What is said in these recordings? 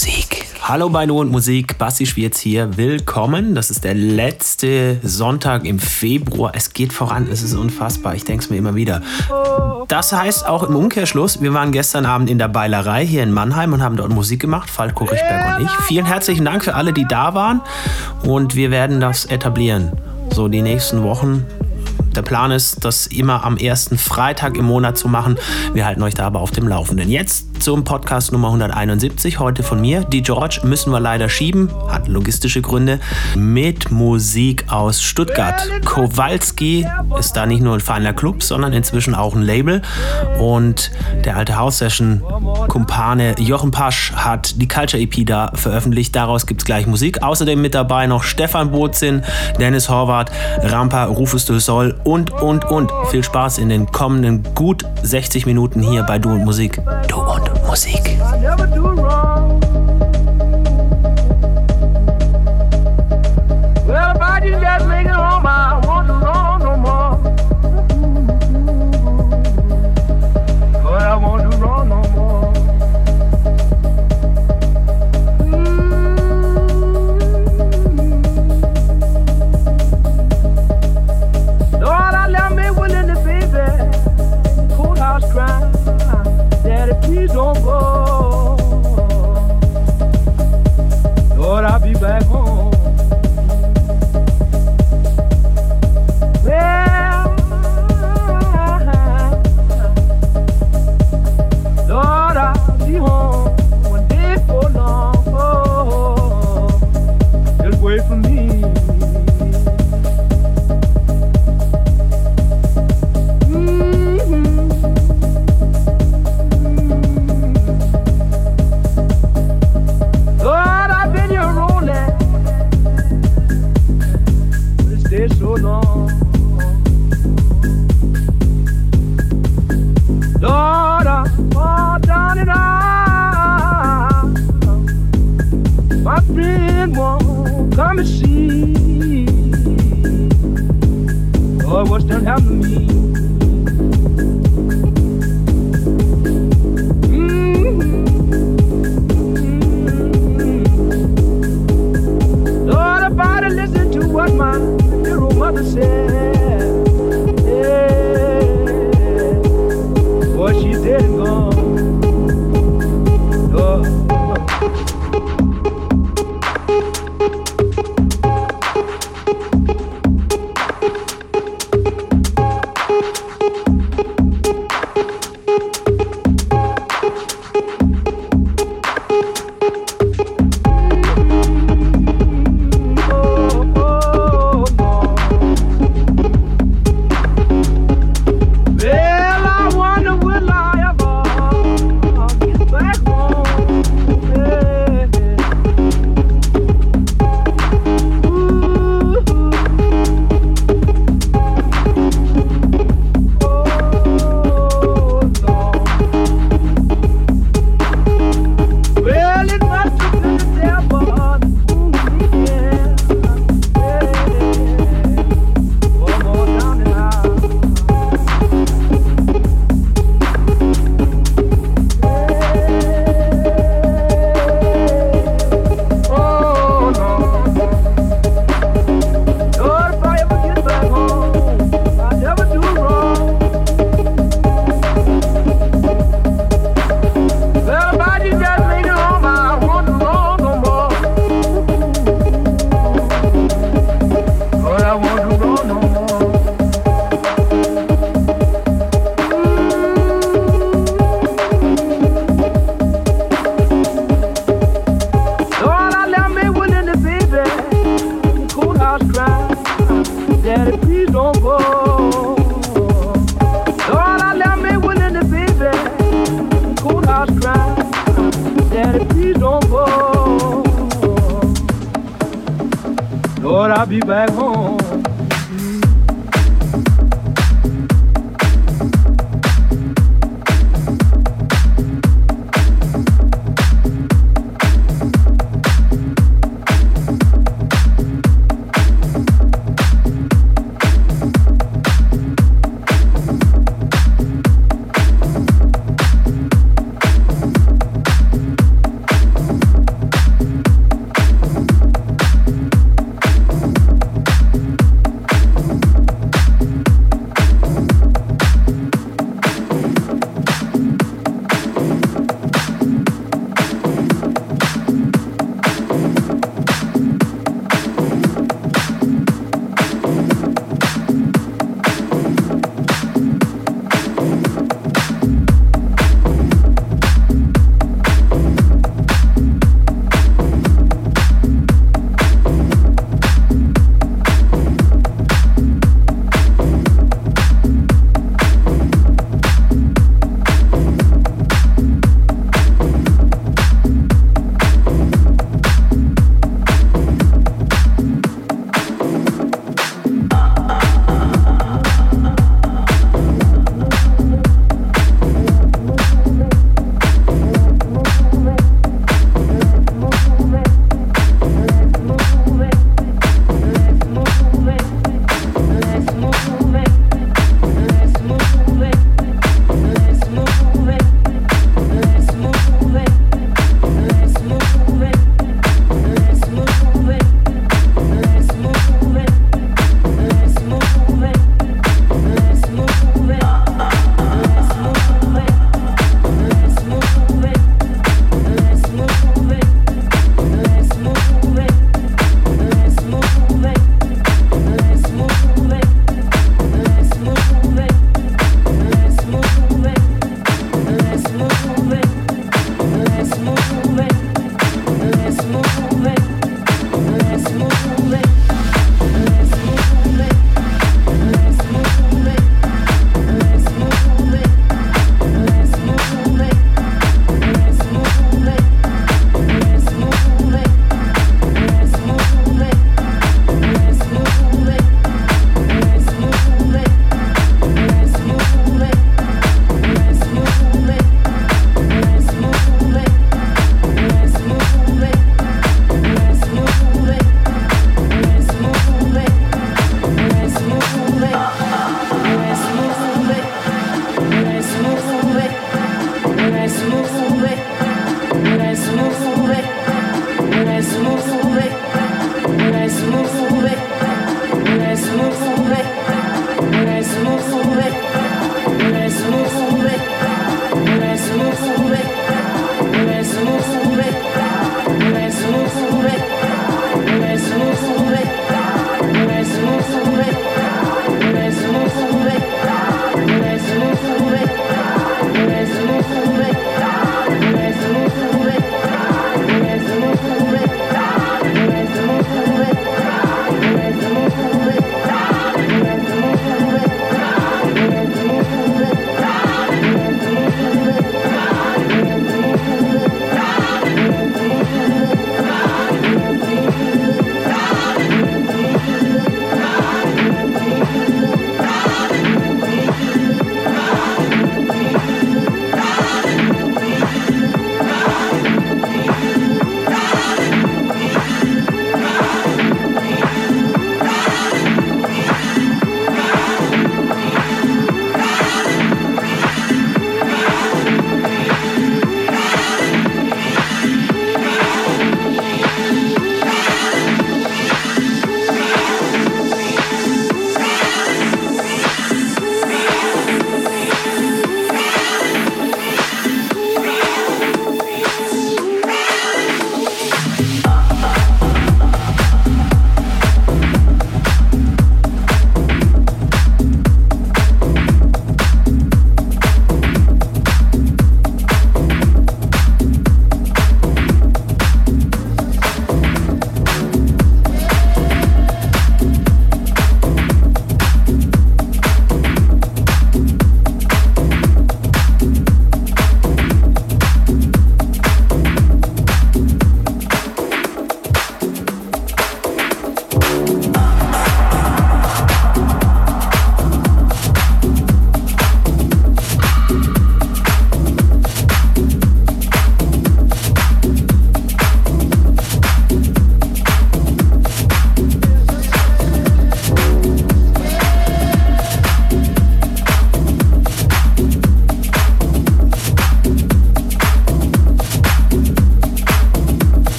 Musik. Hallo bei Du und Musik, Basti Schwierz hier. Willkommen. Das ist der letzte Sonntag im Februar. Es geht voran, es ist unfassbar. Ich denke es mir immer wieder. Das heißt auch im Umkehrschluss, wir waren gestern Abend in der Beilerei hier in Mannheim und haben dort Musik gemacht, Falco Richberg und ich. Vielen herzlichen Dank für alle, die da waren und wir werden das etablieren. So die nächsten Wochen der Plan ist, das immer am ersten Freitag im Monat zu machen. Wir halten euch da aber auf dem Laufenden. Jetzt zum Podcast Nummer 171. Heute von mir. Die George müssen wir leider schieben, hat logistische Gründe, mit Musik aus Stuttgart. Kowalski ist da nicht nur ein feiner Club, sondern inzwischen auch ein Label. Und der alte House Session Kumpane Jochen Pasch hat die Culture EP da veröffentlicht. Daraus gibt es gleich Musik. Außerdem mit dabei noch Stefan Bozin, Dennis Horvath, Rampa, Rufus du Sol und, und, und. Viel Spaß in den kommenden gut 60 Minuten hier bei Du und Musik. Du und Musik. I never do wrong.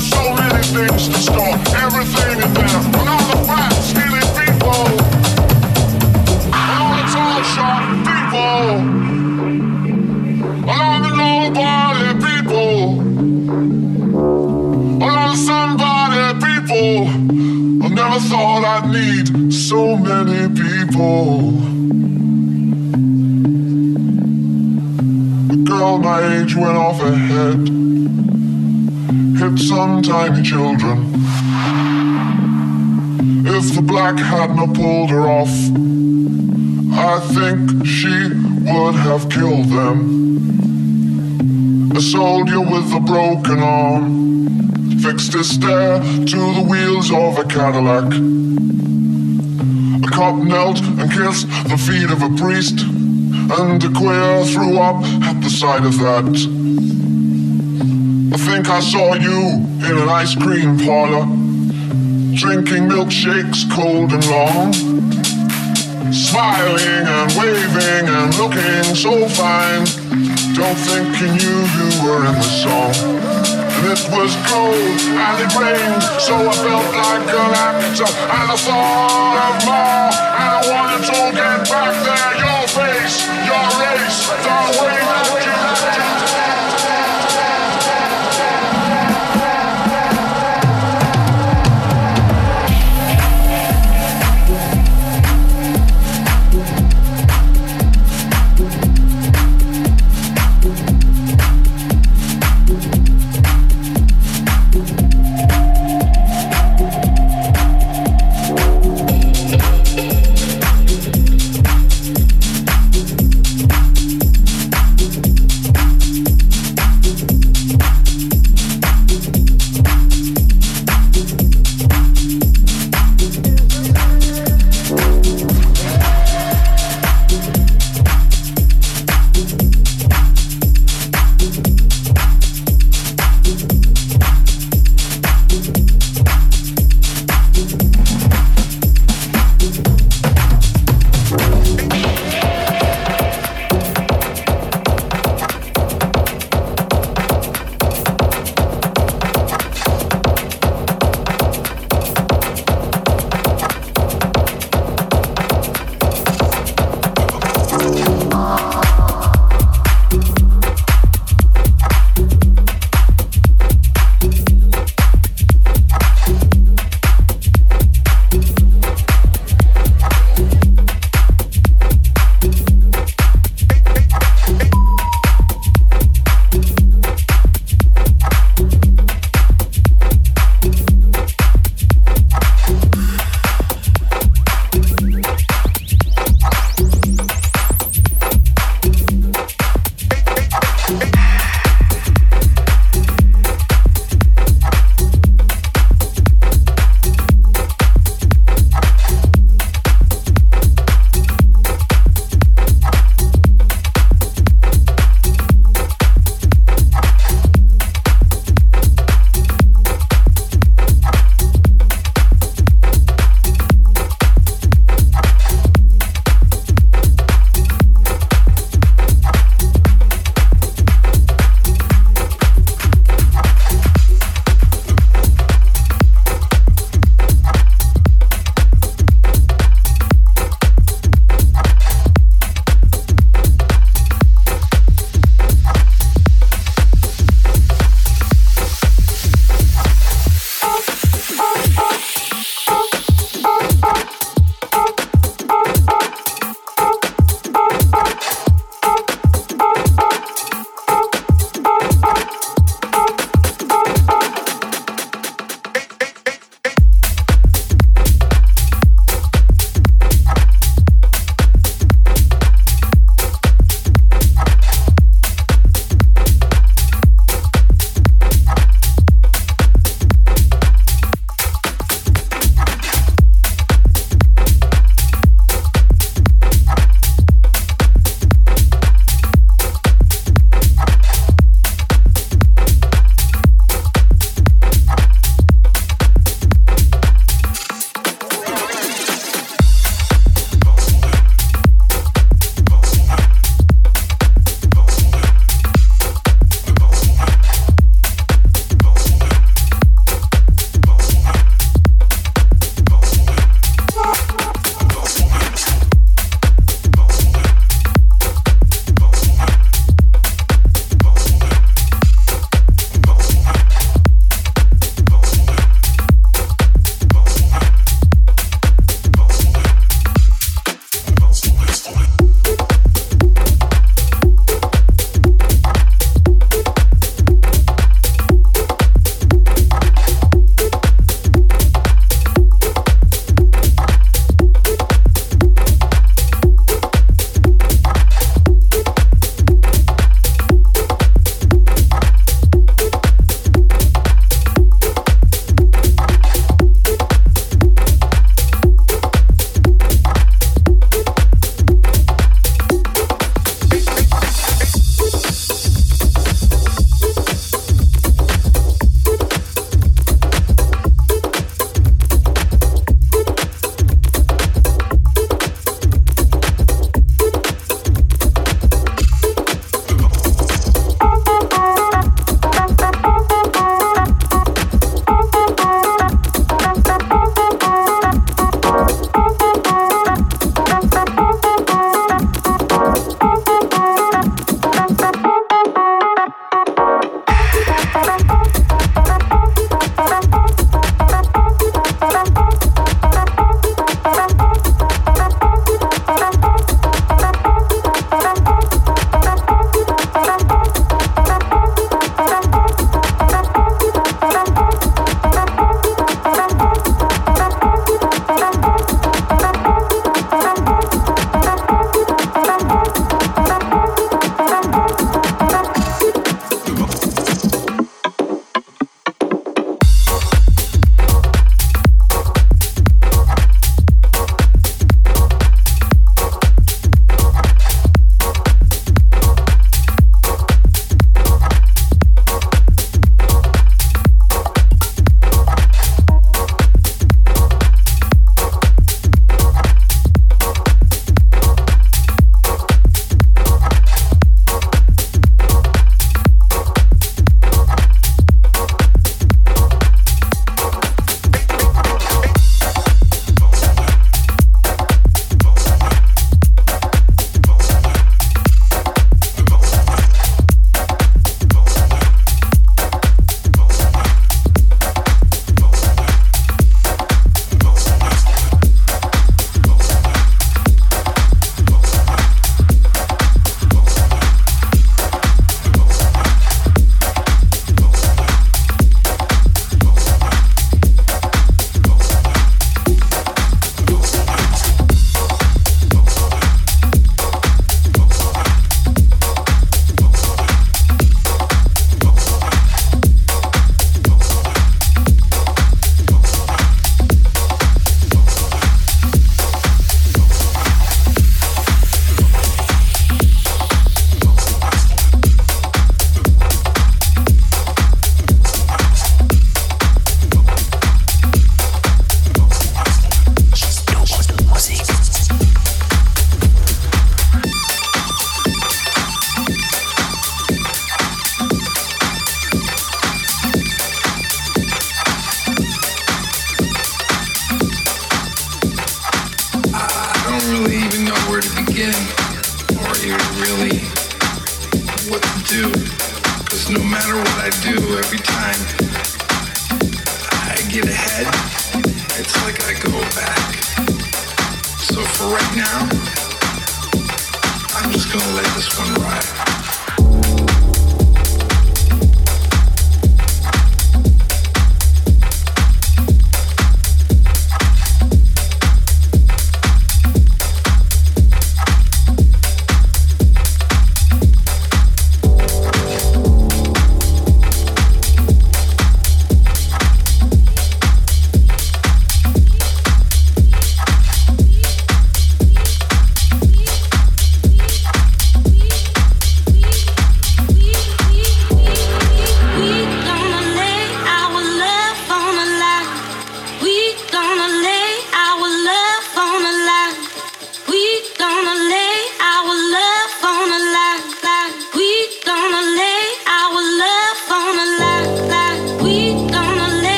So many things to. Everything. On the people. On the people. On the nobody people. Somebody people. I never thought I'd need so many people. girl my age went off her head hit some tiny children. If the black hadn't pulled her off, I think she would have killed them. A soldier with a broken arm fixed his stare to the wheels of a Cadillac. A cop knelt and kissed the feet of a priest, and a queer threw up at the sight of that. I think I saw you in an ice cream parlor, drinking milkshakes cold and long. Smiling and waving and looking so fine. Don't think you knew you were in the song. And it was cold and it rained, so I felt like an actor. And I thought of more, and I wanted to get back there. Your face, your race, the way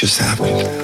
just happened.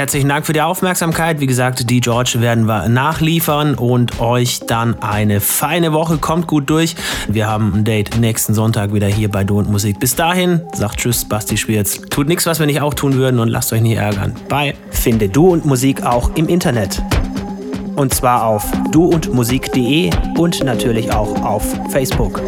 Herzlichen Dank für die Aufmerksamkeit. Wie gesagt, die George werden wir nachliefern und euch dann eine feine Woche. Kommt gut durch. Wir haben ein Date nächsten Sonntag wieder hier bei Du und Musik. Bis dahin, sagt Tschüss, Basti Schwierz. Tut nichts, was wir nicht auch tun würden und lasst euch nicht ärgern. Bye. Finde Du und Musik auch im Internet. Und zwar auf duundmusik.de und natürlich auch auf Facebook.